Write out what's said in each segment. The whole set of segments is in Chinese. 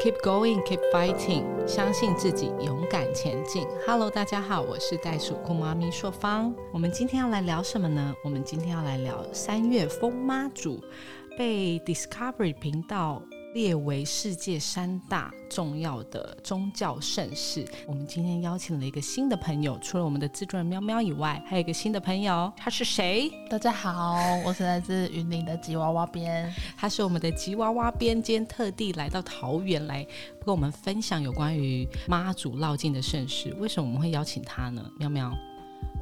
Keep going, keep fighting，相信自己，勇敢前进。Hello，大家好，我是袋鼠酷妈咪硕芳。我们今天要来聊什么呢？我们今天要来聊三月风妈祖被 Discovery 频道。列为世界三大重要的宗教盛事。我们今天邀请了一个新的朋友，除了我们的制作人喵喵以外，还有一个新的朋友，他是谁？大家好，我是来自云林的吉娃娃边，他是我们的吉娃娃边，今天特地来到桃园来跟我们分享有关于妈祖绕境的盛事。为什么我们会邀请他呢？喵喵。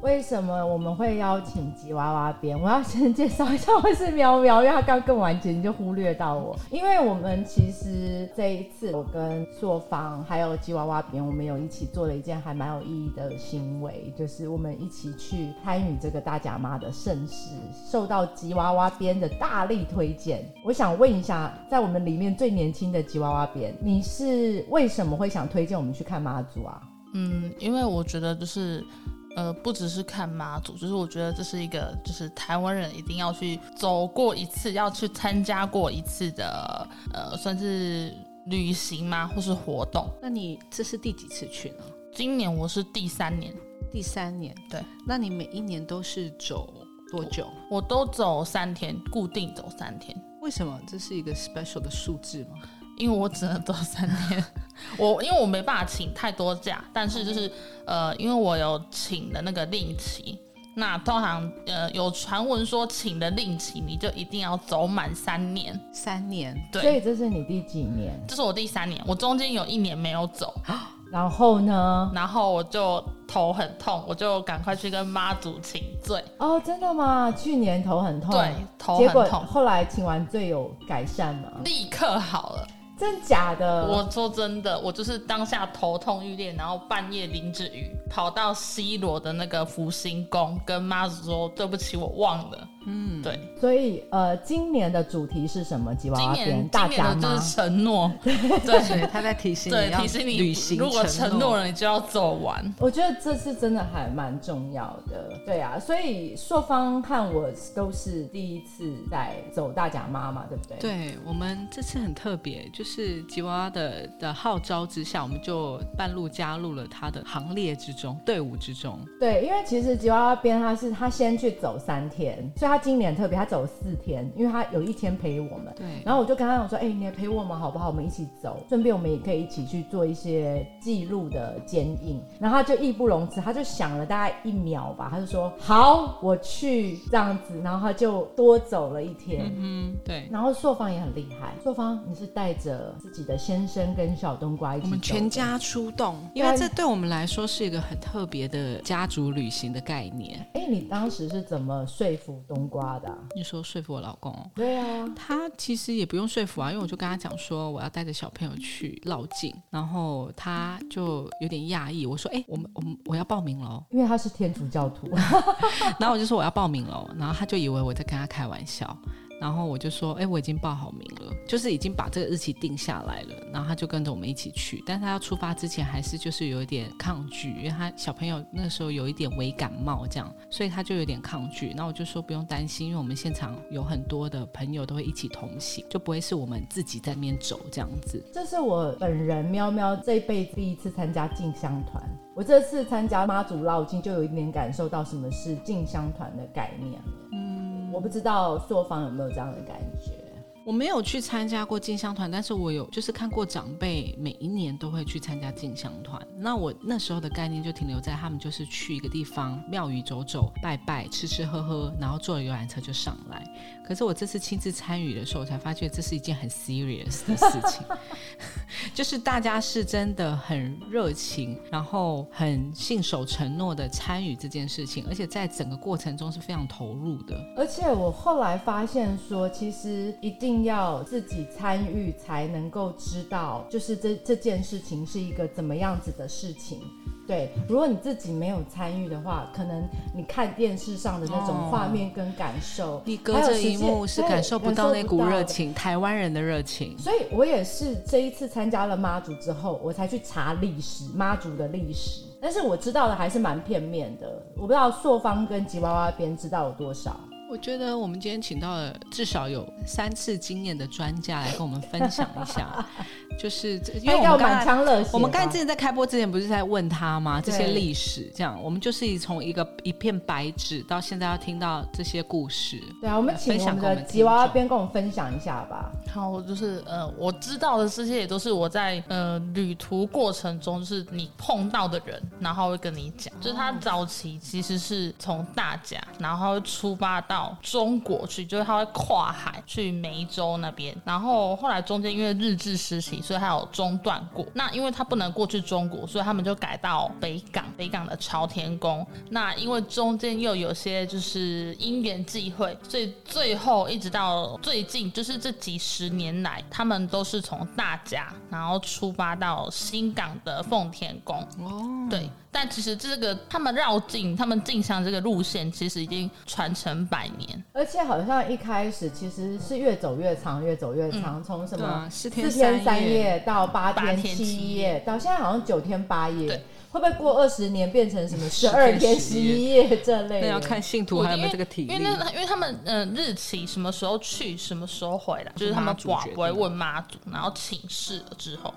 为什么我们会邀请吉娃娃边？我要先介绍一下我是喵喵，因为他刚更完结，你就忽略到我。因为我们其实这一次，我跟朔方还有吉娃娃边，我们有一起做了一件还蛮有意义的行为，就是我们一起去参与这个大甲妈的盛事，受到吉娃娃边的大力推荐。我想问一下，在我们里面最年轻的吉娃娃边，你是为什么会想推荐我们去看妈祖啊？嗯，因为我觉得就是。呃，不只是看妈祖，就是我觉得这是一个，就是台湾人一定要去走过一次，要去参加过一次的，呃，算是旅行吗，或是活动？那你这是第几次去呢？今年我是第三年，第三年。对，那你每一年都是走多久？我都走三天，固定走三天。为什么？这是一个 special 的数字吗？因为我只能做三天，我因为我没办法请太多假，但是就是呃，因为我有请的那个令旗，那通常呃有传闻说请的令旗你就一定要走满三年，三年，对，所以这是你第几年？这是我第三年，我中间有一年没有走，然后呢？然后我就头很痛，我就赶快去跟妈祖请罪。哦，真的吗？去年头很痛，对，头很痛，后来请完罪有改善吗？立刻好了。真假的？我说真的，我就是当下头痛欲裂，然后半夜淋着雨跑到西罗的那个福星宫，跟妈祖说对不起，我忘了。嗯，对，所以呃，今年的主题是什么？吉娃娃片大家吗？就是承诺，对，他在提醒你，提醒你旅行。如果承诺了，你就要走完。我觉得这次真的还蛮重要的，对啊。所以硕方和我都是第一次在走大甲妈嘛，对不对？对，我们这次很特别，就是吉娃娃的的号召之下，我们就半路加入了他的行列之中，队伍之中。对，因为其实吉娃娃边他是他先去走三天，所以他。他今年特别，他走了四天，因为他有一天陪我们。对。然后我就跟他讲说：“哎，你也陪我们好不好？我们一起走，顺便我们也可以一起去做一些记录的剪影。”然后他就义不容辞，他就想了大概一秒吧，他就说：“好，我去这样子。”然后他就多走了一天。嗯，对。然后朔方也很厉害，朔方你是带着自己的先生跟小冬瓜一起，我们全家出动，因为这对我们来说是一个很特别的家族旅行的概念。哎，你当时是怎么说服冬？瓜的，你说说服我老公？对啊，他其实也不用说服啊，因为我就跟他讲说我要带着小朋友去绕境，然后他就有点讶异。我说：“哎，我们我们我要报名喽，因为他是天主教徒。”然后我就说我要报名喽，然后他就以为我在跟他开玩笑。然后我就说，哎，我已经报好名了，就是已经把这个日期定下来了。然后他就跟着我们一起去，但他要出发之前还是就是有一点抗拒，因为他小朋友那时候有一点微感冒这样，所以他就有点抗拒。那我就说不用担心，因为我们现场有很多的朋友都会一起同行，就不会是我们自己在那边走这样子。这是我本人喵喵这一辈子第一次参加进香团，我这次参加妈祖绕境就有一点感受到什么是进香团的概念。我不知道朔方有没有这样的感觉。我没有去参加过进香团，但是我有就是看过长辈每一年都会去参加进香团。那我那时候的概念就停留在他们就是去一个地方庙宇走走、拜拜、吃吃喝喝，然后坐了游览车就上来。可是我这次亲自参与的时候，我才发觉这是一件很 serious 的事情，就是大家是真的很热情，然后很信守承诺的参与这件事情，而且在整个过程中是非常投入的。而且我后来发现说，其实一定。要自己参与才能够知道，就是这这件事情是一个怎么样子的事情。对，如果你自己没有参与的话，可能你看电视上的那种画面跟感受，你隔着一幕是感受不到那股热情，台湾人的热情。所以我也是这一次参加了妈祖之后，我才去查历史，妈祖的历史。但是我知道的还是蛮片面的，我不知道朔方跟吉娃娃边知道有多少。我我觉得我们今天请到了至少有三次经验的专家来跟我们分享一下，就是因为我要们刚才满腔热血。我们刚才之前在开播之前不是在问他吗？这些历史，这样我们就是从一个一片白纸到现在要听到这些故事。对啊，我们请分我们的吉娃娃边跟我们分享一下吧。好，我就是呃，我知道的这些也都是我在呃旅途过程中，就是你碰到的人，然后会跟你讲，就是他早期其实是从大甲，然后会出发到中国去，就是他会跨海去梅州那边，然后后来中间因为日治时期，所以他有中断过。那因为他不能过去中国，所以他们就改到北港，北港的朝天宫。那因为中间又有些就是因缘际会，所以最后一直到最近，就是这几十年来，他们都是从大甲，然后出发到新港的奉天宫。哦，对，但其实这个他们绕境、他们进香这个路线，其实已经传承百年。而且好像一开始其实是越走越长，越走越长，从什么四四天天三夜，到八八天天七七夜，到现在好像九天八夜对。会不会过二十年变成什么十二天十十一夜这类的？那要看信徒还有没有这个体力因为。那因为他们呃日期什么时候去，什么时候回来，就是他们寡不会问妈祖，然后请示了之后，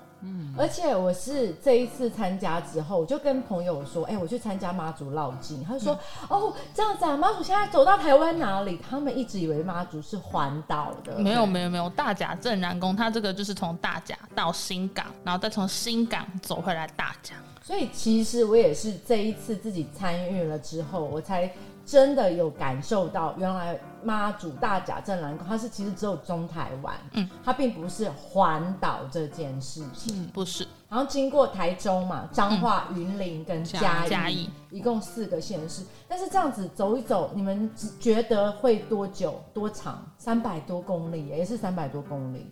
而且我是这一次参加之后，我就跟朋友说，哎、我去参加妈祖绕境，他就说，哦，这样子啊，妈祖现在走到台湾哪里？他们一直以为妈祖是环岛的，没有没有没有，大甲镇南宫，它这个就是从大甲到新港，然后再从新港走回来大甲。所以其实我也是这一次自己参与了之后，我才真的有感受到，原来妈祖大甲镇南宫它是其实只有中台湾，嗯，它并不是环岛这件事情。不是，然后经过台中嘛、彰化、云林跟嘉义，嘉义一共四个县市。但是这样子走一走，你们只觉得会多久、多长？三百多公里，也是三百多公里。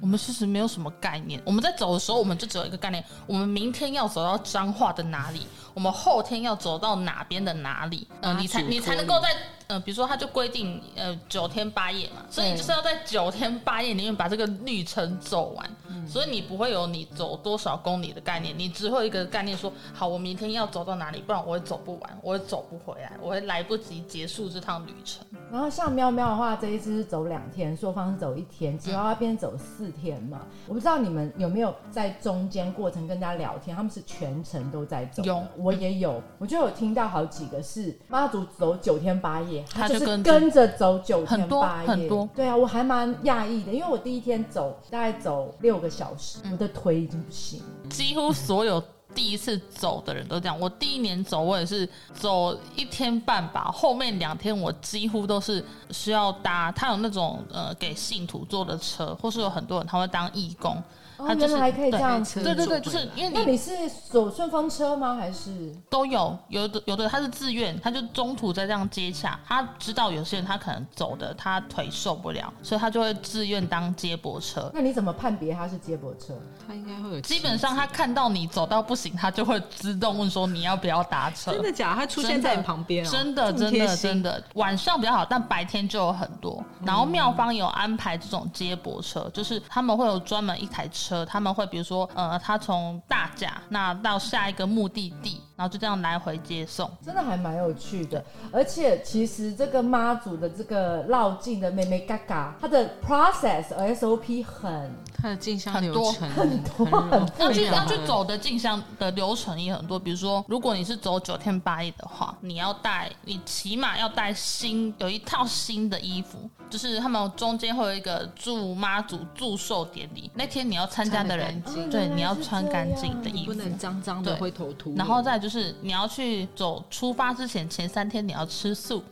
我们其实没有什么概念。我们在走的时候，我们就只有一个概念：我们明天要走到彰化的哪里，我们后天要走到哪边的哪里，呃，你才你才能够在呃，比如说他就规定呃九天八夜嘛，所以你就是要在九天八夜里面把这个旅程走完。所以你不会有你走多少公里的概念，你只会有一个概念说：好，我明天要走到哪里，不然我会走不完，我会走不回来，我会来不及结束这趟旅程。然后像喵喵的话，这一次是走两天，朔方是走一天，吉娃娃边走四天嘛。我不知道你们有没有在中间过程跟人家聊天，他们是全程都在走。有我也有，我就有听到好几个是妈祖走九天八夜，就他就是跟着跟着走九天很多八夜，很多对啊，我还蛮讶异的，因为我第一天走大概走六个小时，嗯我的腿已经不行。几乎所有第一次走的人都这样。我第一年走，我也是走一天半吧，后面两天我几乎都是需要搭，他有那种呃给信徒坐的车，或是有很多人他会当义工，哦，他就是原来可以这样对子。对对对，就是因为你那你是走顺风车吗？还是都有，有的有的他是自愿，他就中途在这样接洽，他知道有些人他可能走的他腿受不了，所以他就会自愿当接驳车。那你怎么判别他是接驳车？他应该会有基本上他看到你走到不行，他就会自动问说你要不要搭车。真的假的？他出现在你旁边哦，真的，真的，真的，晚上比较好，但白天就有很多。然后妙方有安排这种接驳车，就是他们会有专门一台车，车他们会比如说，呃，他从大甲那到下一个目的地，然后就这样来回接送。真的还蛮有趣的，而且其实这个妈祖的这个绕境的妹妹嘎嘎，它的 process SOP 很他的进香流很多程很多 要去要去走的进香的流程也很多，比如说，如果你是走九天八夜的话，你要带，你起码要带新有一套新的衣服，就是他们中间会有一个祝妈祖祝寿典礼，那天你要参加的人对，你要穿干净的衣服。不能脏脏的对灰头土脸。然后再就是你要去走出发之前前三天你要吃素，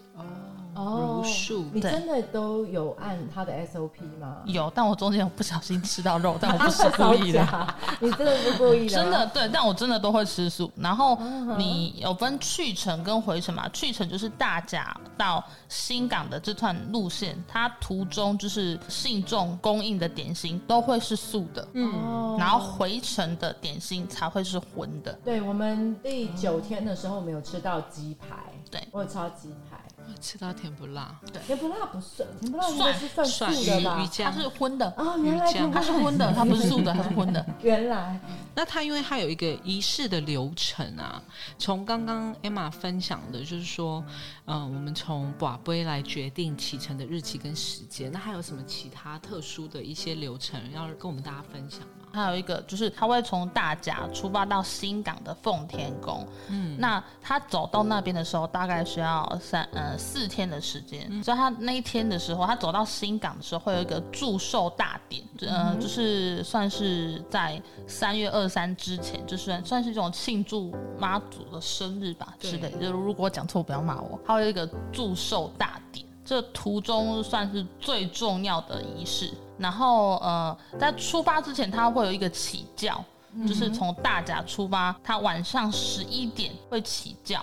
哦如数你真的都有按他的 SOP 吗？有，但我中间有不小心吃到肉，但我不是故意的。你真的是故意的？真的，对，但我真的都会吃素。然后你有分去程跟回程嘛？去程就是大甲到新港的这段路线，它途中就是信众供应的点心都会是素的，嗯然后回程的点心才会是荤的。对我们第九天的时候，我们有吃到鸡排，对我有吃到鸡排，吃到甜不辣，对甜不辣不算，甜不辣应该是算蒜素的吧？它是荤的，哦，原来鱼酱甜不辣它是荤的，它不是素的，它是荤的。原来那它因为它有一个仪式的流程啊，从刚刚 Emma 分享的，就是说，嗯、我们从寡杯来决定启程的日期跟时间。那还有什么其他特殊的一些流程要跟我们大家分享吗？还有一个就是他会从大甲出发到新港的奉天宫，嗯，那他走到那边的时候，大概需要三呃四天的时间，所以他那一天的时候，他走到新港的时候，会有一个祝寿大典，呃，就是算是在三月二三之前，就是算算是一种庆祝妈祖的生日吧对之类的。就是如果讲错，不要骂我。还有一个祝寿大典。这途中算是最重要的仪式。然后呃，在出发之前，它会有一个起叫，就是从大甲出发，它晚上十一点会起轿。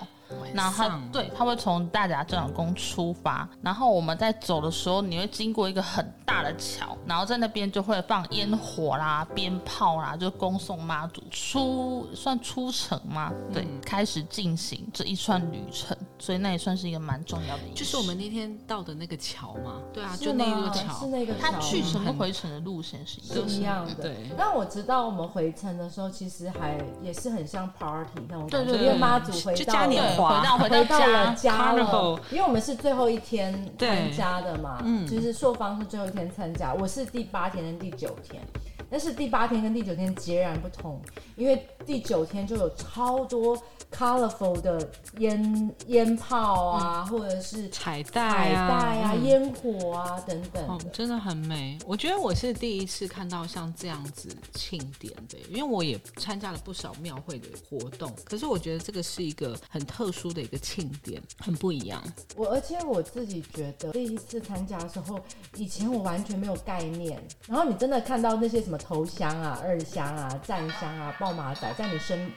然后他对，他会从大甲镇港宫出发，然后我们在走的时候，你会经过一个很大的桥，然后在那边就会放烟火啦、鞭炮啦，就恭送妈祖出算出城吗？对，开始进行这一串旅程，所以那也算是一个蛮重要的。就是我们那天到的那个桥嘛，对啊，就那吗个桥是，那个他去程跟回程的路线是一样的。是一样的。对但我知道我们回程的时候，其实还也是很像 party 那种感觉，对对因为妈祖回就到华回到回到家，家了。因为我们是最后一天参加的嘛，嗯就是朔方是最后一天参加，我是第八天跟第九天。但是第八天跟第九天截然不同，因为第九天就有超多 colorful 的烟烟炮啊，或者是彩带彩啊，带啊、嗯烟火啊等等哦，。真的很美。我觉得我是第一次看到像这样子庆典的，因为我也参加了不少庙会的活动，可是我觉得这个是一个很特殊的一个庆典，很不一样。我而且我自己觉得第一次参加的时候，以前我完全没有概念，然后你真的看到那些什么头香啊、二香啊、战香啊、爆马仔在你身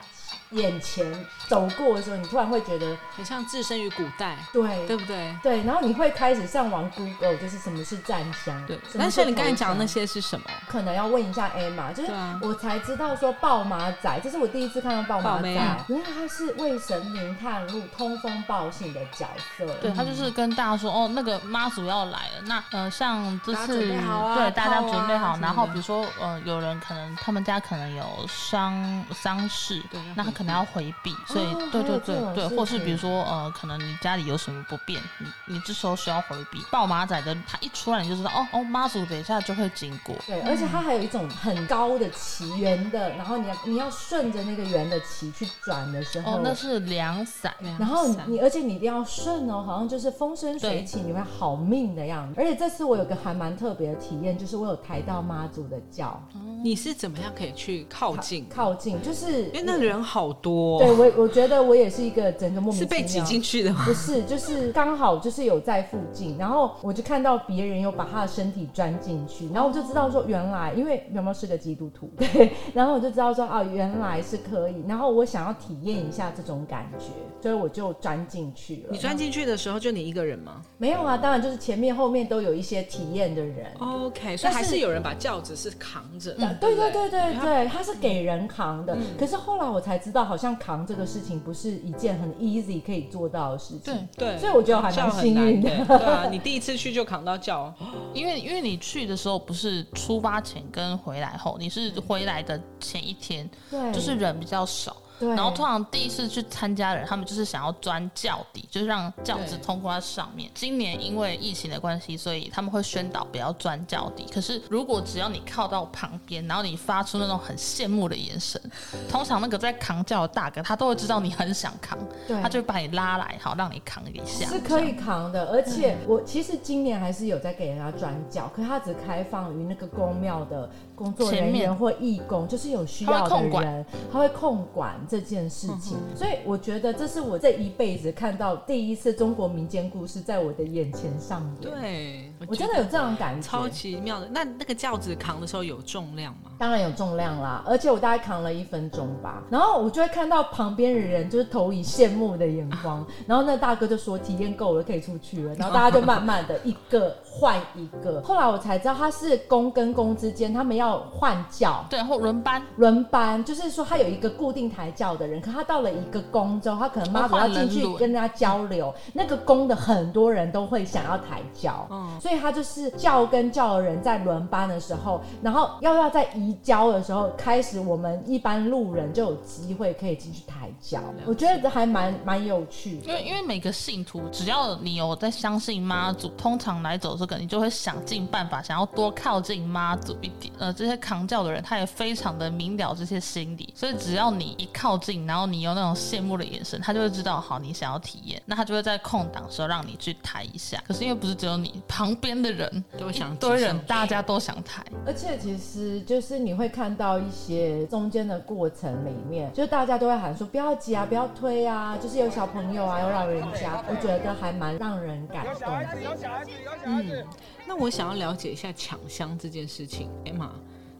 眼前走过的时候，你突然会觉得，很像置身于古代，对对不对？对，然后你会开始上网 Google，就是什么是战香，对。但是你刚才讲的那些是什么？可能要问一下 Emma，就是我才知道说爆马仔，这是我第一次看到爆马仔，原来他是为神明探路、通风报信的角色。对他就是跟大家说，哦，那个妈祖要来了。那呃，像这次对大家准备好，然后比如说呃，有人可能他们家可能有丧丧事对要，那他可能要回避，所以对对对对，或是比如说呃，可能你家里有什么不便，你你这时候需要回避。抱马仔的他一出来你就知道，哦哦，妈祖等一下就会经过。对，而且它还有一种很高的旗，圆的，然后你要你要顺着那个圆的旗去转的时候，哦，那是两伞。然后伞你而且你一定要顺哦，好像就是风生水起，你会好命的样子。而且这次我有个还蛮特别的体验，就是我有抬到妈祖的脚，你是怎么样可以去靠近？靠近，就是因为那人好多、对我我觉得我也是一个整个莫名是被挤其妙。进去的吗？不是，就是刚好就是有在附近，然后我就看到别人有把他的身体钻进去，然后我就知道说原来，因为苗苗是个基督徒，对，然后我就知道说啊原来是可以，然后我想要体验一下这种感觉，所以我就钻进去了。你钻进去的时候就你一个人吗没有啊？当然就是前面后面都有一些体验的人。？OK，所以还是是有人把轿子是扛着的。对对对对对，他是给人扛的。可是后来我才知道，好像扛这个事情不是一件很 easy 可以做到的事情。对，对，所以我觉得我还蛮轿很难幸运的。对啊，你第一次去就扛到教，因为因为你去的时候不是出发前跟回来后，你是回来的前一天，对，就是人比较少。对，然后通常第一次去参加的人，他们就是想要钻轿底，就是让轿子通过在上面。今年因为疫情的关系，所以他们会宣导不要钻轿底。可是如果只要你靠到旁边，然后你发出那种很羡慕的眼神，通常那个在扛轿的大哥他都会知道你很想扛，对他就把你拉来，好让你扛一下。是可以扛的，而且我其实今年还是有在给人家转脚，可是它只开放于那个公庙的工作人前面员或义工，就是有需要的他会控管人，他会控管这件事情。所以我觉得这是我这一辈子看到第一次中国民间故事在我的眼前上演。，对，我真的有这样的感觉，超奇妙的。那那个轿子扛的时候有重量吗？当然有重量啦，而且我大概扛了一分钟吧，然后我就会看到旁边的人就是投以羡慕的眼光，然后那大哥就说体验够了，可以出去了，然后大家就慢慢的一个换一个，后来我才知道他是公跟公之间他们要换轿。对，或轮班。轮班就是说，他有一个固定抬轿的人，可他到了一个宫之后，他可能妈祖要进去跟人家交流，那个宫的很多人都会想要抬轿，嗯所以他就是教跟教的人在轮班的时候，然后要不要在移移交的时候，开始我们一般路人就有机会可以进去抬轿，我觉得还蛮蛮有趣的。因为因为每个信徒，只要你有在相信妈祖，通常来走这个，你就会想尽办法想要多靠近妈祖一点。呃，这些扛轿的人，他也非常的明了这些心理，所以只要你一靠近，然后你有那种羡慕的眼神，他就会知道好你想要体验，那他就会在空档的时候让你去抬一下。可是因为不是只有你，旁边的人都想一堆人大家都想抬。而且其实就是你会看到一些中间的过程里面，就是大家都会喊说不要挤啊，不要推啊，就是有小朋友啊，有老人家，我觉得还蛮让人感动的。嗯，那我想要了解一下抢香这件事情，Emma，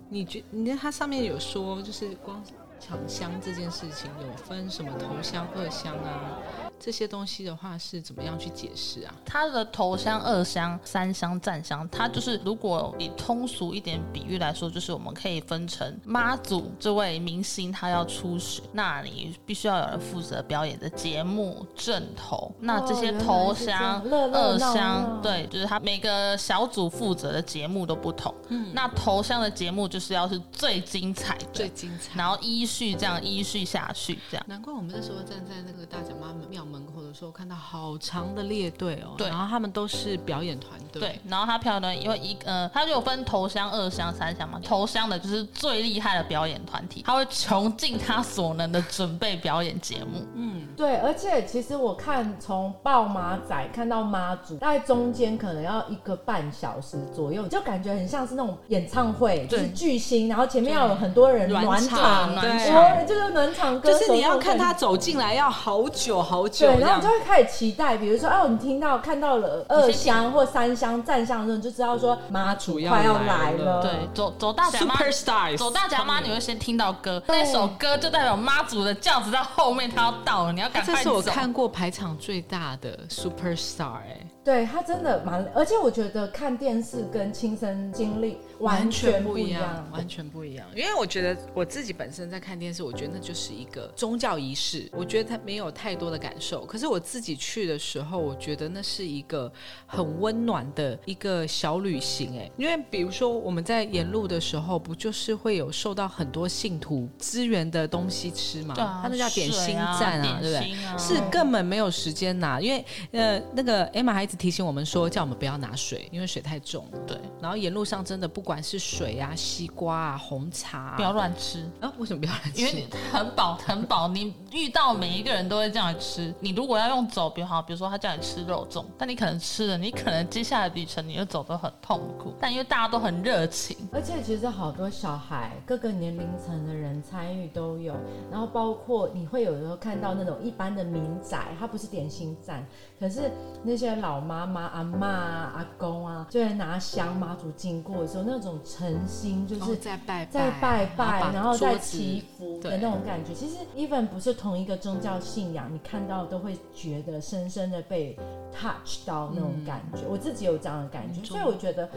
你觉你看它上面有说，就是光抢香这件事情有分什么头香、二香啊，这些东西的话是怎么样去解释啊？它的头香、二香、三香、站香，它就是如果以通俗一点比喻来说，就是我们可以分成妈祖这位明星他要出巡，那你必须要有人负责表演的节目正头，那这些头香、二香，对，就是他每个小组负责的节目都不同。嗯，那头香的节目就是要是最精彩的，最精彩。然后依序这样依序下去，这样。难怪我们那时候站在那个大甲妈庙门口的时候，看到好长的列队哦，对然后他们都是表演团队，对，然后他票呢，因为一呃，他就有分头香、二香、三香嘛。头香的就是最厉害的表演团体，他会穷尽他所能的准备表演节目。嗯对，而且其实我看从报马仔看到妈祖，大概中间可能要一个半小时左右，就感觉很像是那种演唱会，就是巨星，然后前面要有很多人暖暖场场，对哦就是暖场歌手，就是你要看他。走进来要好久好久，对，然后你就会开始期待，比如说，哦，你听到看到了二香或三香站相的时候，你就知道说妈祖要快要来来了了。对，走走大甲妈 Super Stars 走大甲妈，你会先听到歌，那首歌就代表妈祖的轿子在后面，它要到了，你要赶这快走。这是我看过排场最大的 Super Star 哎、对他真的蛮，而且我觉得看电视跟亲身经历完全不一样。完全不一样。因为我觉得我自己本身在看电视，我觉得那就是一个宗教仪式，我觉得他没有太多的感受。可是我自己去的时候，我觉得那是一个很温暖的一个小旅行。哎，因为比如说我们在沿路的时候，不就是会有受到很多信徒支援的东西吃嘛？对啊，它那叫点心站啊，对不对？啊是根本没有时间拿，因为呃，那个 Emma 还一直提醒我们说，叫我们不要拿水，因为水太重。对，然后沿路上真的不管是水啊、西瓜啊、红茶、啊，不要乱吃。啊，为什么不要乱吃？因为你很饱很饱，你遇到每一个人都会这样吃。你如果要用走，比如好，比如说他叫你吃肉粽，但你可能吃了，你可能接下来旅程你就走得很痛苦。但因为大家都很热情，而且其实好多小孩，各个年龄层的人参与都有，然后包括你会有时候看到那种一般的民宅，它不是点心站，可是那些老妈妈、阿妈啊、阿公啊，就会拿香妈祖经过的时候，那种诚心就哦是在拜在拜拜，然后在在祈福的那种感觉。其实，even 不是同一个宗教信仰，你看到都会觉得深深的被 touch 到那种感觉。我自己有这样的感觉，所以我觉得。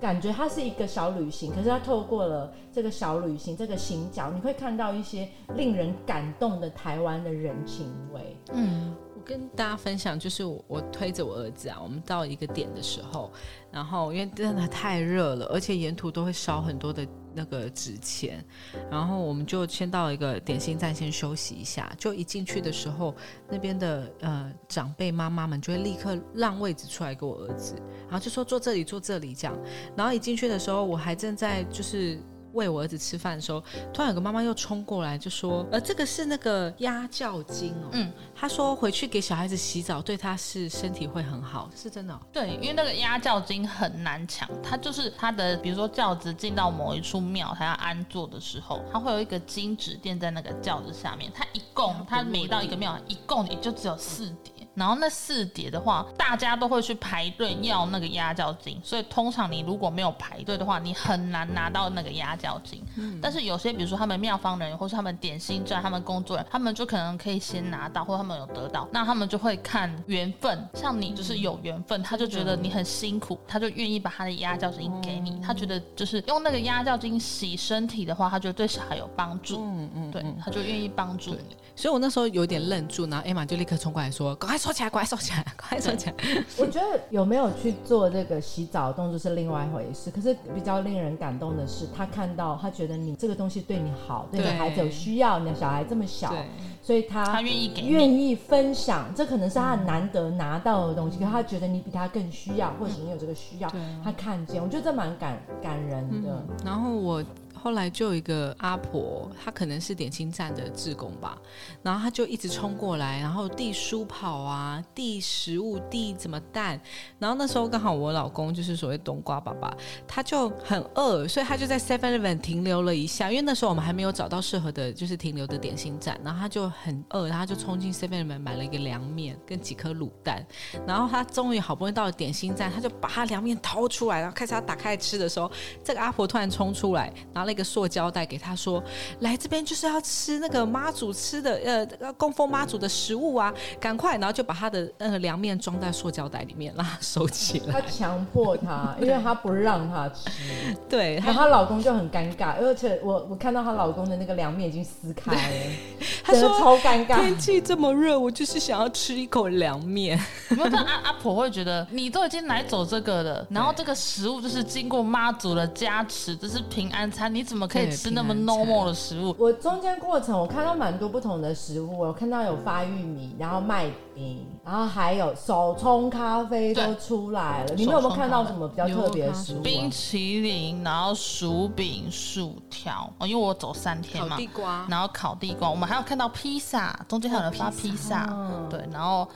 感觉它是一个小旅行，可是它透过了这个小旅行，这个行脚，你会看到一些令人感动的台湾的人情味。嗯，我跟大家分享，就是我推着我儿子啊，我们到一个点的时候，然后因为真的太热了，而且沿途都会烧很多的那个纸钱，然后我们就先到一个点心站先休息一下。就一进去的时候，那边的呃长辈妈妈们就会立刻让位置出来给我儿子，然后就说坐这里坐这里这样。然后一进去的时候，我还正在就是。喂我儿子吃饭的时候，突然有个妈妈又冲过来就说：“呃，这个是那个鸭叫精哦。”嗯，她说回去给小孩子洗澡，对他是身体会很好，是真的、哦。对，因为那个鸭叫金很难抢，它就是它的，比如说轿子进到某一处庙，它要安坐的时候，它会有一个金纸垫在那个轿子下面，它一共它每到一个庙，一共也就只有四叠。然后那四叠的话，大家都会去排队要那个压轿金，所以通常你如果没有排队的话，你很难拿到那个压轿金。但是有些比如说他们庙方人员，或是他们点心站，他们工作人员，他们就可能可以先拿到，或他们有得到，那他们就会看缘分。像你就是有缘分，他就觉得你很辛苦，他就愿意把他的压轿金给你。他觉得就是用那个压轿金洗身体的话，他觉得对小孩有帮助，嗯嗯，对，他就愿意帮助你。所以我那时候有点愣住，然后 Emma 就立刻冲过来说：“赶快收起来，快收起来，快收起来。我觉得有没有去做这个洗澡动作是另外一回事，可是比较令人感动的是，他看到他觉得你这个东西对你好，对你的孩子有需要，你的小孩这么小，所以他他愿意给愿意分享，这可能是他很难得拿到的东西，可他觉得你比他更需要，或者你有这个需要他看见，我觉得这蛮感感人的。然后我后来就有一个阿婆，她可能是点心站的志工吧，然后她就一直冲过来，然后递书跑啊，递食物，递怎么蛋。然后那时候刚好我老公就是所谓冬瓜爸爸，他就很饿，所以他就在 Seven Eleven 停留了一下，因为那时候我们还没有找到适合的，就是停留的点心站。然后他就很饿，然后他就冲进 Seven Eleven 买了一个凉面跟几颗卤蛋。然后他终于好不容易到了点心站，他就把他凉面掏出来，然后开始要打开吃的时候，这个阿婆突然冲出来，拿了一个塑胶袋给他说：“来这边就是要吃那个妈祖吃的呃呃供奉妈祖的食物啊，赶快！”然后就把他的那个凉面装在塑胶袋里面，让他收起来他来。强迫他，因为他不让他吃，对，然后她老公就很尴尬，而且我我看到她老公的那个凉面已经撕开了，他说超尴尬天。气这么热，我就是想要吃一口凉面。有 没有？但阿阿婆会觉得你都已经来走这个了，然后这个食物就是经过妈祖的加持，这是平安餐，你怎么可以吃那么 normal 的食物？我中间过程我看到蛮多不同的食物，我看到有发玉米，然后麦饼，然后还有手冲咖啡都出来了。你们有没有看到什么比较特别的食物、冰啊？淇淋，然后薯饼、薯条哦，因为我走三天嘛，瓜然后烤地瓜，我们还有看到披萨，中间还有人发披萨，哦对，然后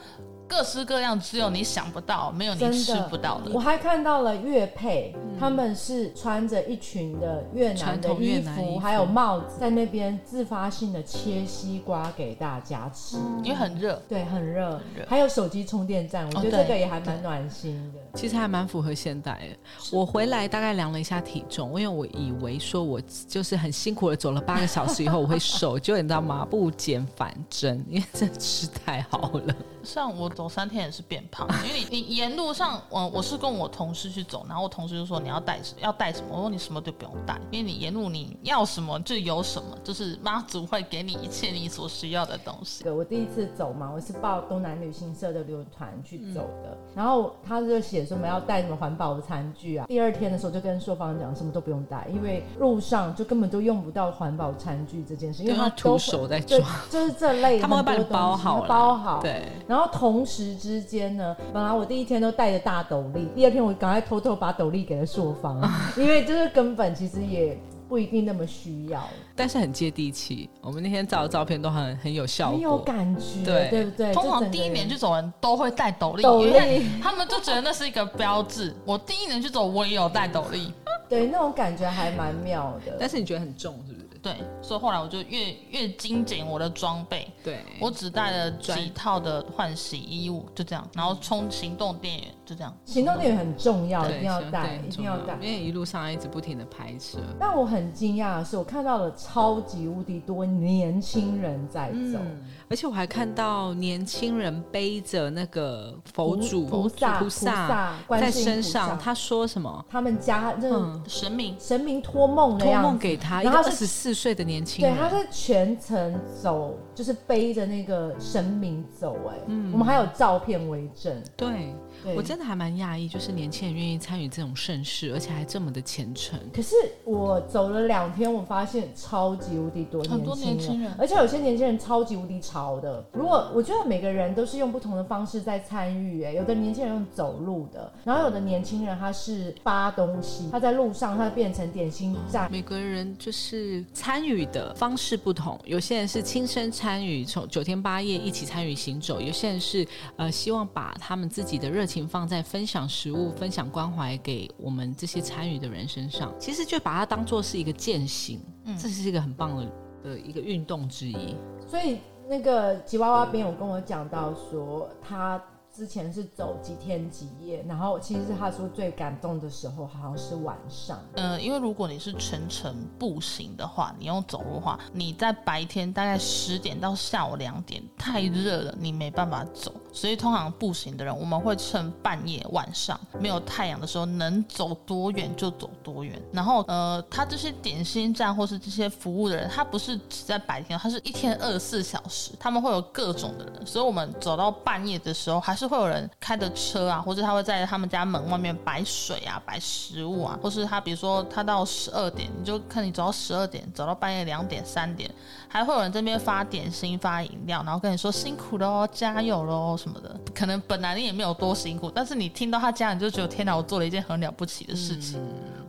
各式各样，只有你想不到，没有你吃不到的我。还看到了乐配，他们是穿着一群的越南传统的衣服，还有帽子，在那边自发性的切西瓜给大家吃。因为很热，对，很热热，还有手机充电站，我哦觉得这对个也还蛮暖心的。其实还蛮符合现代的。我回来大概量了一下体重，因为我以为说我就是很辛苦的走了八个小时以后我会瘦，就你知道吗？不减反增，因为真的吃太好了。像我走三天也是变胖，因为你你沿路上，我我是跟我同事去走，然后我同事就说你要带什要带什么，我说你什么都不用带，因为你沿路你要什么就有什么，就是妈祖会给你一切你所需要的东西。对我第一次走嘛，我是报东南旅行社的旅游团去走的，然后他就写说我们要带什么环保的餐具啊。第二天的时候就跟朔方讲什么都不用带，因为路上就根本都用不到环保餐具这件事，因为他因为他徒手在抓，，就是这类他们会帮你包好了包好。对，然后同时之间呢，本来我第一天都带着大斗笠，第二天我赶快偷偷把斗笠给了朔方，因为就是根本其实也不一定那么需要，但是很接地气。我们那天照的照片都很很有效很有。感觉，对对不对？通常第一年人去走人都会带斗笠，斗笠因为他们就觉得那是一个标志。我第一年去走，我也有带斗笠，对那种感觉还蛮妙的。但是你觉得很重是不是？对，所以后来我就越越精简我的装备，对，我只带了几套的换洗衣物，就这样，然后充行动电源，就这样。行动电源很重要，一定要带，一定要带因。为一路上一直不停的拍摄。但我很惊讶的是，我看到了超级无敌多年轻人在走，嗯，而且我还看到年轻人背着那个佛祖菩萨、菩菩萨在身上，他说什么？他们家那神明。神明托梦的托。梦给他一然后是个二十四岁的年轻人。对，他是全程走，就是背着那个神明走、哎、嗯。我们还有照片为证。对对我真的还蛮讶异，就是年轻人愿意参与这种盛事，而且还这么的虔诚。可是我走了两天，我发现超级无敌多很多年轻人，而且有些年轻人超级无敌潮的。如果我觉得每个人都是用不同的方式在参与，哎，有的年轻人用走路的，然后有的年轻人他是发东西，他在路上他变成点心站。每个人就是参与的方式不同，有些人是亲身参与，从九天八夜一起参与行走；有些人是呃希望把他们自己的热情放在分享食物、分享关怀给我们这些参与的人身上。其实就把它当做是一个践行，这是一个很棒的的一个运动之一。所以那个吉娃娃边有跟我讲到说，他之前是走几天几夜，然后其实他说最感动的时候好像是晚上。呃，因为如果你是全程步行的话，你用走路的话，你在白天大概十点到下午两点太热了，你没办法走。所以通常步行的人，我们会趁半夜晚上没有太阳的时候，能走多远就走多远。然后呃，他这些点心站或是这些服务的人，他不是只在白天，他是一天二十四小时，他们会有各种的人。所以我们走到半夜的时候，还是会有人开着车啊，或者他会在他们家门外面摆水啊、摆食物啊，或是他比如说他到十二点，你就看你走到十二点，走到半夜两点、三点，还会有人这边发点心、发饮料，然后跟你说辛苦了哦，加油喽什么的。可能本来你也没有多辛苦，但是你听到他家，你就觉得天哪，我做了一件很了不起的事情，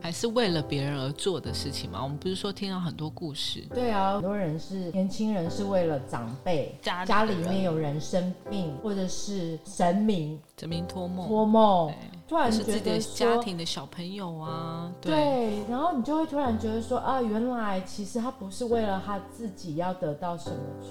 还是为了别人而做的事情嘛？我们不是说听到很多故事，对啊，很多人是年轻人是为了长辈，家家里面有人生病，或者是神明神明托梦，托梦，突然觉得说家庭的小朋友啊，对，对，然后你就会突然觉得说啊，原来其实他不是为了他自己要得到什么去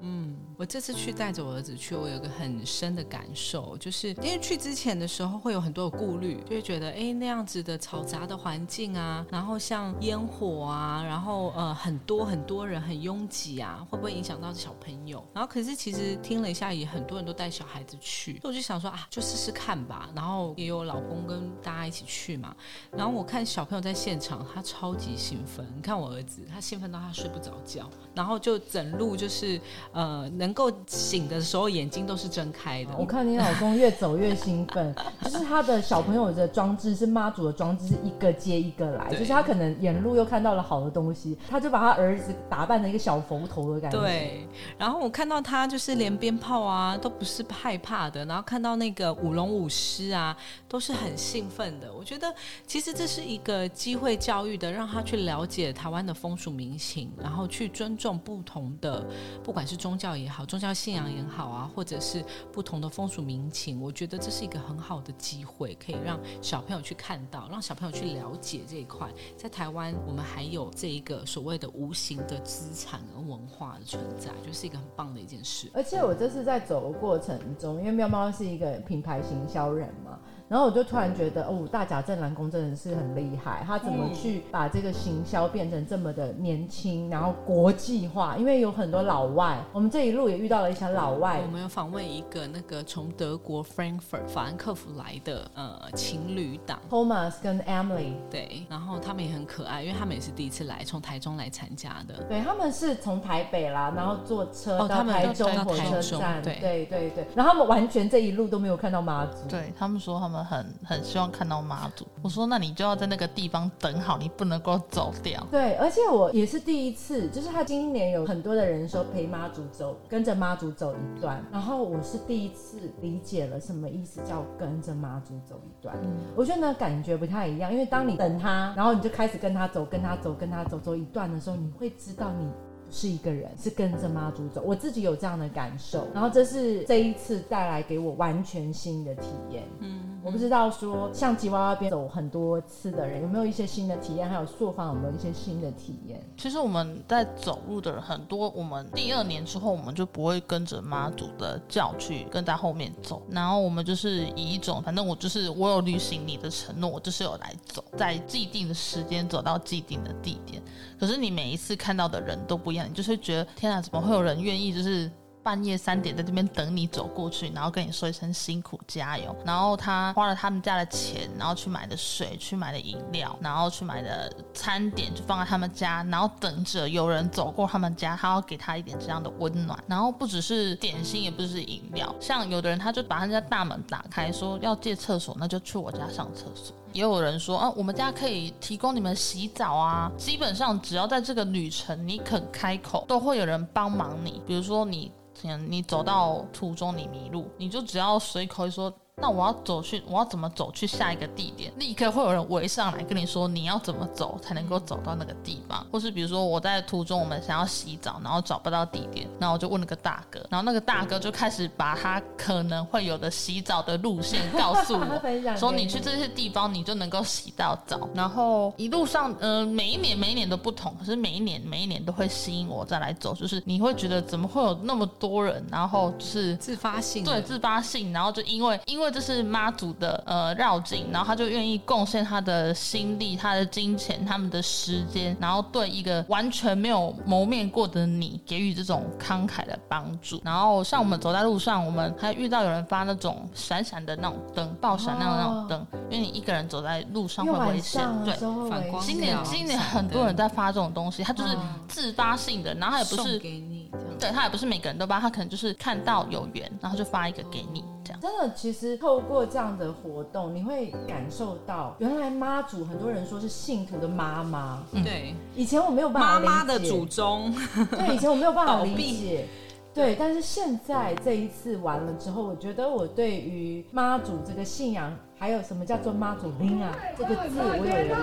嗯，我这次去带着我儿子去，我有个很深的感受，就是因为去之前的时候会有很多的顾虑，就会觉得哎那样子的嘈杂的环境啊，然后像烟火啊，然后呃很多很多人很拥挤啊，会不会影响到小朋友？然后可是其实听了一下，也很多人都带小孩子去，所以我就想说啊，就试试看吧。然后也有老公跟大家一起去嘛，然后我看小朋友在现场，他超级兴奋。你看我儿子，他兴奋到他睡不着觉，然后就整路就是呃能够醒的时候眼睛都是睁开的。我看你老公越走越兴奋，就是他的小朋友的装置是妈祖的装置，是一个接一个来，对就是他可能沿路又看到了好的东西，他就把他儿子打扮成一个小佛头的感觉。，对，然后我看到他就是连鞭炮啊都不是害怕的，然后看到那个舞龙舞狮啊都是很兴奋的。我觉得其实这是一个机会教育的，让他去了解台湾的风俗民情，然后去尊重不同的，不管是宗教也好，宗教信仰也好啊，或者是不同的风俗民情。我觉得这是一个很好的机会，可以让小朋友去看到，让小朋友去了解这一块。在台湾，我们还有这一个所谓的无形的资产跟文化的存在，就是一个很棒的一件事。而且我这次在走的过程中，因为喵猫是一个品牌行销人嘛，然后我就突然觉得，哦，大甲镇澜宫真的是很厉害，他怎么去把这个行销变成这么的年轻，然后国际化？因为有很多老外，我们这一路也遇到了一些老外我，们有访问一个那个从德国 Frankfurt 法兰克福来的呃情侣档，Thomas 跟 Emily，对，然后他们也很可爱，因为他们也是第一次来，从台中来参加的。对，他们是从台北啦，然后坐车到台中火车站，对。对对对，然后他们完全这一路都没有看到妈祖，对他们说他们很很希望看到妈祖。我说那你就要在那个地方等好，你不能够走掉。对，而且我也是第一次，就是他今年有很多的人说陪妈祖走，跟着妈祖走一段，然后我是第一次理解了什么意思叫跟着妈祖走一段。我觉得呢感觉不太一样，因为当你等他，然后你就开始跟他走，跟他走，跟他走，走一段的时候，你会知道你。不是一个人，是跟着妈祖走。我自己有这样的感受，然后这是这一次带来给我完全新的体验。嗯，我不知道说像吉娃娃边走很多次的人有没有一些新的体验，还有朔方有没有一些新的体验？其实我们在走路的人很多，我们第二年之后，我们就不会跟着妈祖的教去跟在后面走，然后我们就是以一种，反正我就是我有履行你的承诺，我就是有来走，在既定的时间走到既定的地点。可是你每一次看到的人都不就是觉得天啊，怎么会有人愿意就是半夜三点在这边等你走过去，然后跟你说一声辛苦加油，然后他花了他们家的钱，然后去买的水，去买的饮料，然后去买的餐点，就放在他们家，然后等着有人走过他们家，他要给他一点这样的温暖。然后不只是点心，也不只是饮料，像有的人他就把他家大门打开，说要借厕所，那就去我家上厕所。也有人说啊，我们家可以提供你们洗澡啊。基本上只要在这个旅程你肯开口，都会有人帮忙你。比如说你，天你走到途中你迷路，你就只要随口一说。那我要走去，我要怎么走去下一个地点？立刻会有人围上来跟你说你要怎么走才能够走到那个地方，或是比如说我在途中我们想要洗澡，然后找不到地点，然后我就问了个大哥，然后那个大哥就开始把他可能会有的洗澡的路线告诉我，说你去这些地方，你就能够洗到澡。然后一路上，呃，每一年每一年都不同，可是每一年每一年都会吸引我再来走。就是你会觉得怎么会有那么多人，然后就是自发性对自发性，然后就因为因为为这是妈祖的呃绕境，然后他就愿意贡献他的心力、他的金钱、他们的时间，然后对一个完全没有谋面过的你给予这种慷慨的帮助。然后像我们走在路上，我们还遇到有人发那种闪闪的那种灯，爆闪亮的那种灯，因为你一个人走在路上会危险。对，反光。今年今年很多人在发这种东西，他就是自发性的，然后他也不是给你，对他也不是每个人都发，他可能就是看到有缘，然后就发一个给你。真的，其实透过这样的活动，你会感受到原来妈祖很多人说是信徒的妈妈。对，以前我没有办法理解。妈妈的祖宗。对，以前我没有办法理解。对，但是现在这一次完了之后，我觉得我对于妈祖这个信仰，还有什么叫做妈祖灵啊这个字，我有了一个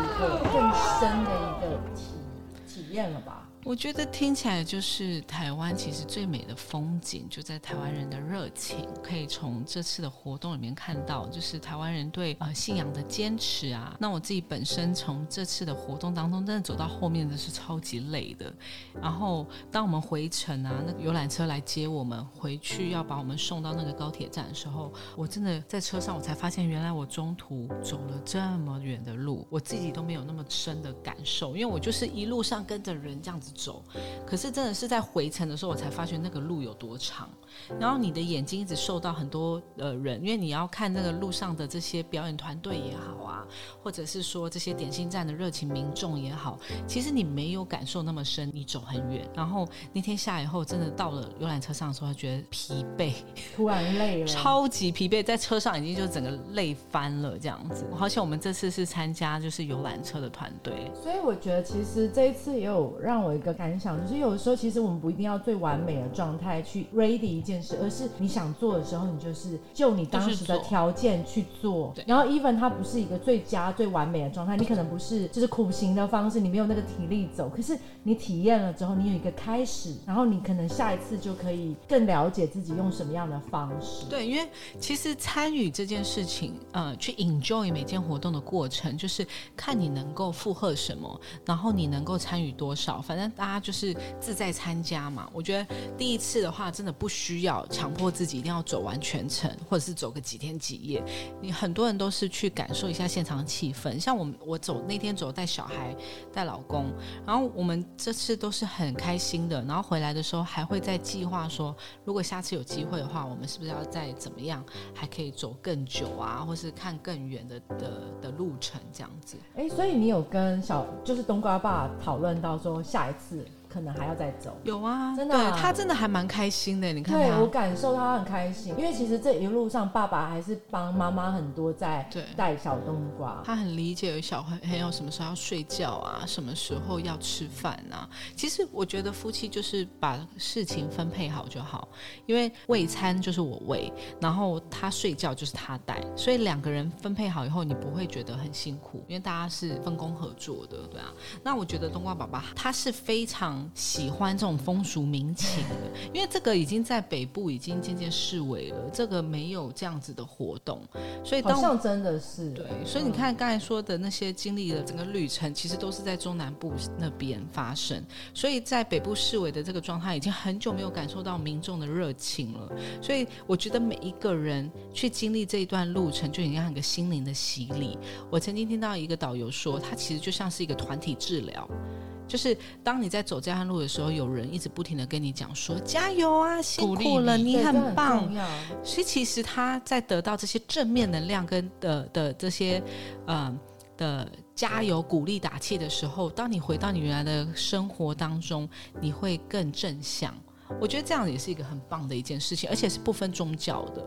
更深的一个体体验了吧。我觉得听起来就是台湾其实最美的风景就在台湾人的热情，可以从这次的活动里面看到，就是台湾人对呃信仰的坚持啊。那我自己本身从这次的活动当中，真的走到后面的是超级累的。然后当我们回程啊，那个游览车来接我们回去，要把我们送到那个高铁站的时候，我真的在车上我才发现，原来我中途走了这么远的路，我自己都没有那么深的感受，因为我就是一路上跟着人这样子。走，可是真的是在回程的时候，我才发现那个路有多长。然后你的眼睛一直受到很多呃人，因为你要看那个路上的这些表演团队也好啊，或者是说这些点心站的热情民众也好，其实你没有感受那么深，你走很远。然后那天下以后，真的到了游览车上的时候，觉得疲惫，突然累了，超级疲惫，在车上已经就整个累翻了这样子。好像我们这次是参加就是游览车的团队，所以我觉得其实这一次也有让我一个感想，就是有的时候其实我们不一定要最完美的状态去 ready 一。件事，而是你想做的时候，你就是就你当时的条件去做。然后，even 它不是一个最佳、最完美的状态，你可能不是就是苦行的方式，你没有那个体力走。可是你体验了之后，你有一个开始，然后你可能下一次就可以更了解自己用什么样的方式。对，因为其实参与这件事情，呃，去 enjoy 每件活动的过程，就是看你能够负荷什么，然后你能够参与多少。反正大家就是自在参加嘛。我觉得第一次的话，真的不需。要强迫自己一定要走完全程，或者是走个几天几夜。你很多人都是去感受一下现场气氛。像我，我走那天走带小孩、带老公，然后我们这次都是很开心的。然后回来的时候还会再计划说，如果下次有机会的话，我们是不是要再怎么样，还可以走更久啊，或是看更远的的的路程这样子。哎，所以你有跟小就是冬瓜爸讨论到说下一次。四可能还要再走，有啊，真的，对他真的还蛮开心的。你看，对我感受他很开心，因为其实这一路上爸爸还是帮妈妈很多在带小冬瓜，他很理解有小朋友什么时候要睡觉啊，什么时候要吃饭啊。其实我觉得夫妻就是把事情分配好就好，因为喂餐就是我喂，然后他睡觉就是他带，所以两个人分配好以后，你不会觉得很辛苦，因为大家是分工合作的，对啊。那我觉得冬瓜爸爸他是非常。喜欢这种风俗民情的，因为这个已经在北部已经渐渐式微了，这个没有这样子的活动，所以好像真的是对。所以你看刚才说的那些经历的整个旅程，其实都是在中南部那边发生，所以在北部市委的这个状态，已经很久没有感受到民众的热情了。所以我觉得每一个人去经历这一段路程，就已经像一个心灵的洗礼。我曾经听到一个导游说，他其实就像是一个团体治疗。就是当你在走这段路的时候，有人一直不停的跟你讲说加油啊，辛苦了，你很棒。所以其实他在得到这些正面能量跟的的这些呃的加油鼓励打气的时候，当你回到你原来的生活当中，你会更正向。我觉得这样也是一个很棒的一件事情，而且是不分宗教的。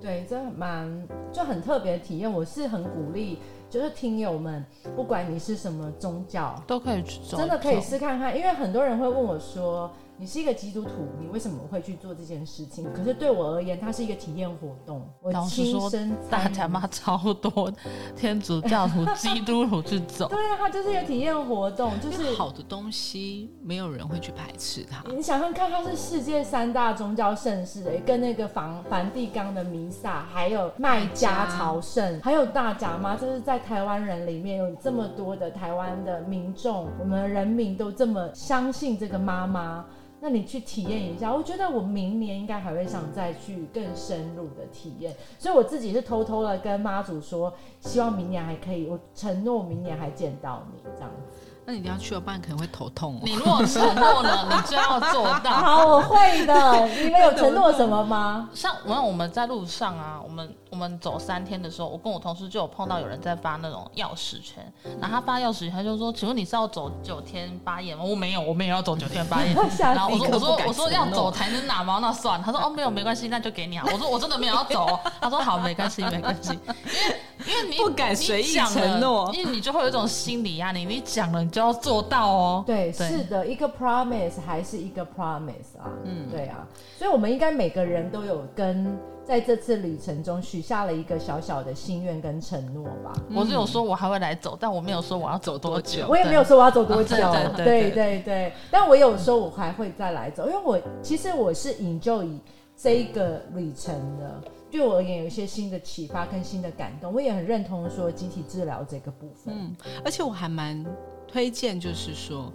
对，这蛮就很特别体验，我是很鼓励。就是听友们，不管你是什么宗教，都可以去真的可以试看看，因为很多人会问我说。你是一个基督徒，你为什么会去做这件事情？可是对我而言，它是一个体验活动。我亲身大家妈超多天主教徒、基督徒去走。对啊，它就是一个体验活动，就是好的东西，没有人会去排斥它。你想想看，它是世界三大宗教盛事，哎，跟那个梵梵蒂冈的弥撒，还有麦加朝圣，还有大甲妈，就是在台湾人里面有这么多的台湾的民众，我们人民都这么相信这个妈妈。那你去体验一下，我觉得我明年应该还会想再去更深入的体验，所以我自己是偷偷的跟妈祖说，希望明年还可以，我承诺明年还见到你这样子。那你一定要去了，不然可能会头痛哦。你如果承诺了，你就要做到。好，我会的。你们有承诺什么吗？像我我们在路上啊，我们我们走三天的时候，我跟我同事就有碰到有人在发那种钥匙圈，然后他发钥匙圈，他就说：“请问你是要走九天八夜吗？”我没有，我没有要走九天八夜。然后我说：“我说我说要走才能拿吗？那算了。”他说：“哦，没有，没关系，那就给你啊。”我说：“我真的没有要走。”他说：“好，没关系，没关系。”因为因为你 不敢随意承诺，因为你就会有一种心理压力，你讲了你就要做到哦。对，是的，一个 promise 还是一个 promise 啊。嗯，对啊，所以我们应该每个人都有跟在这次旅程中许下了一个小小的心愿跟承诺吧。我是有说我还会来走，但我没有说我要走多久。我也没有说我要走多久。对对对对，但我有说我还会再来走，因为我其实我是 enjoy 这一个旅程的。对我而言，有一些新的启发跟新的感动，我也很认同说集体治疗这个部分。嗯，而且我还蛮推荐，就是说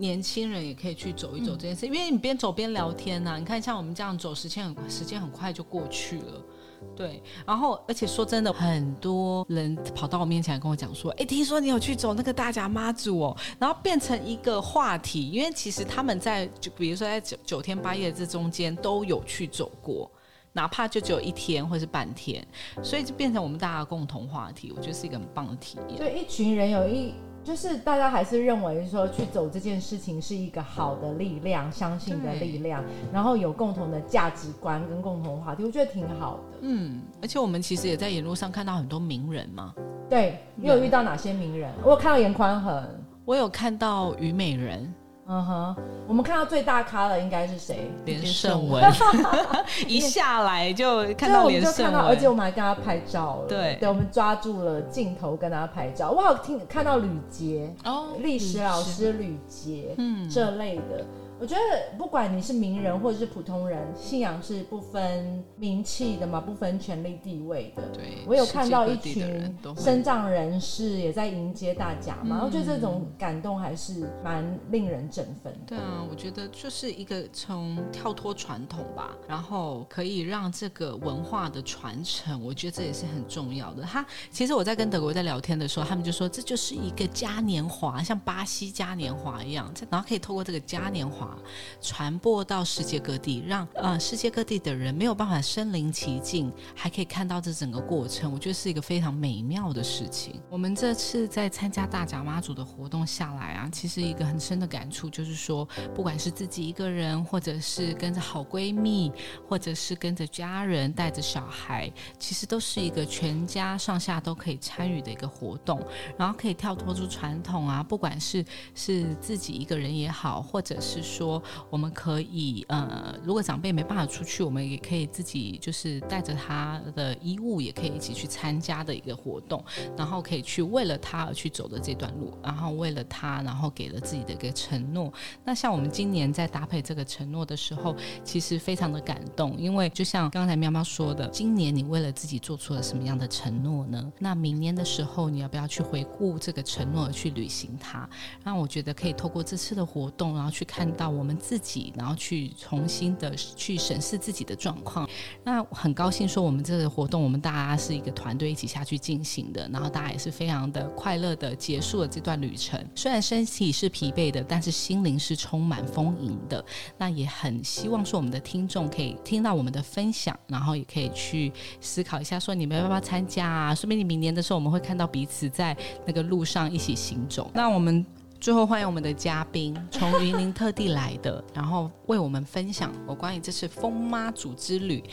年轻人也可以去走一走这件事，因为你边走边聊天呐。你看，像我们这样走，时间很时间很快就过去了。对，然后而且说真的，很多人跑到我面前来跟我讲说：“哎，听说你有去走那个大甲妈祖哦。”然后变成一个话题，因为其实他们在就比如说在九九天八夜这中间都有去走过。哪怕就只有一天或是半天，所以就变成我们大家共同话题，我觉得是一个很棒的体验。对，一群人有一，就是大家还是认为说去走这件事情是一个好的力量，相信的力量，然后有共同的价值观跟共同话题，我觉得挺好的。嗯，而且我们其实也在沿路上看到很多名人嘛。对，你有遇到哪些名人？我有看到严宽恒，我有看到虞美人。嗯哼，我们看到最大咖的应该是谁？连胜文，一下来就看到连胜文，而且我们还跟他拍照了。对，对，我们抓住了镜头跟他拍照。我好听看到吕杰哦，历史老师吕杰，嗯，这类的。我觉得不管你是名人或者是普通人，信仰是不分名气的嘛，不分权力地位的。对，我有看到一群身障人士也在迎接大家嘛，我觉得这种感动还是蛮令人振奋的。对啊，我觉得就是一个从跳脱传统吧，然后可以让这个文化的传承，我觉得这也是很重要的。他其实我在跟德国在聊天的时候，他们就说这就是一个嘉年华，像巴西嘉年华一样，然后可以透过这个嘉年华。传播到世界各地，让呃世界各地的人没有办法身临其境，还可以看到这整个过程，我觉得是一个非常美妙的事情。我们这次在参加大甲妈祖的活动下来啊，其实一个很深的感触就是说，不管是自己一个人，或者是跟着好闺蜜，或者是跟着家人带着小孩，其实都是一个全家上下都可以参与的一个活动，然后可以跳脱出传统啊，不管是是自己一个人也好，或者是。说我们可以呃，如果长辈没办法出去，我们也可以自己就是带着他的衣物，也可以一起去参加的一个活动，然后可以去为了他而去走的这段路，然后为了他，然后给了自己的一个承诺。那像我们今年在搭配这个承诺的时候，其实非常的感动，因为就像刚才喵喵说的，今年你为了自己做出了什么样的承诺呢？那明年的时候，你要不要去回顾这个承诺去履行它？让我觉得可以透过这次的活动，然后去看到。我们自己，然后去重新的去审视自己的状况。那很高兴说，我们这个活动，我们大家是一个团队一起下去进行的，然后大家也是非常的快乐的结束了这段旅程。虽然身体是疲惫的，但是心灵是充满丰盈的。那也很希望说，我们的听众可以听到我们的分享，然后也可以去思考一下，说你们要不要参加啊？说不定你明年的时候，我们会看到彼此在那个路上一起行走。那我们。最后欢迎我们的嘉宾，从云林特地来的，然后为我们分享我关于这次风妈组之旅，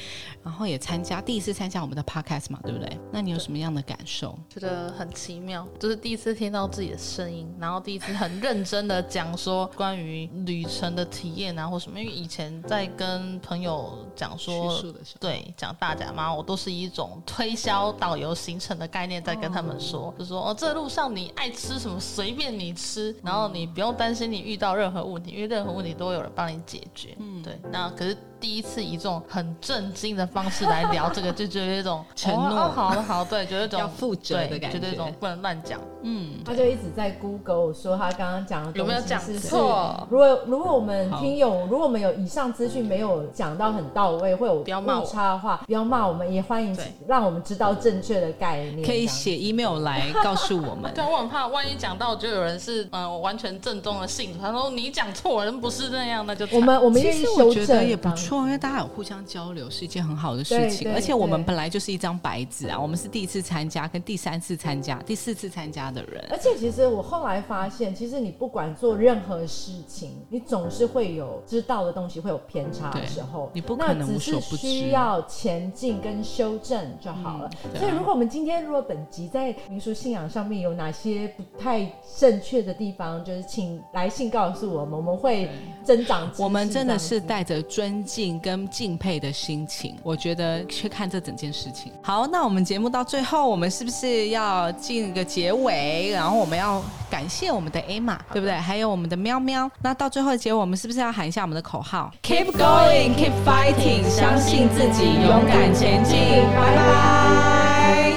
然后也参加第一次参加我们的 podcast 嘛，对不对？那你有什么样的感受？觉得很奇妙，就是第一次听到自己的声音，然后第一次很认真的讲说 关于旅程的体验啊或什么，因为以前在跟朋友讲说，对，讲大甲妈，我都是一种推销导游行程的概念在跟他们说，就说哦，这路上你爱吃什么随便你吃。然后你不用担心你遇到任何问题，因为任何问题都有人帮你解决。嗯，对。那可是第一次以这种很震惊的方式来聊这个，就觉得有一种承诺。哦哦好的好，对，觉得有一种要负责的感觉。觉得一种不能乱讲。嗯，他就一直在 Google 说他刚刚讲的有没有讲东西是是错如果如果我们听友，如果我们有以上资讯没有讲到很到位，会有误差的话，不要骂我们，也欢迎让我们知道正确的概念。可以写 email 来告诉我们。对啊，我很怕万一讲到就有人是嗯、呃完全正宗的信，他说你讲错人不是那样，那就我们我们其愿意修实我觉得正，也不错，因为大家有互相交流是一件很好的事情，而且我们本来就是一张白纸啊，我们是第一次参加跟第三次参加、第四次参加的人。而且其实我后来发现，其实你不管做任何事情，你总是会有知道的东西会有偏差的时候，你不可能只无所不知是需要前进跟修正就好了。所以如果我们今天如果本集在民俗信仰上面有哪些不太正确的地方，就是请来信告诉我们，我们会增长。我们真的是带着尊敬跟敬佩的心情，我觉得去看这整件事情。好，那我们节目到最后，我们是不是要进一个结尾？然后我们要感谢我们的 Emma，对不对？还有我们的喵喵。那到最后的结尾，我们是不是要喊一下我们的口号？Keep going, keep fighting，相信自己，勇敢前进。拜拜。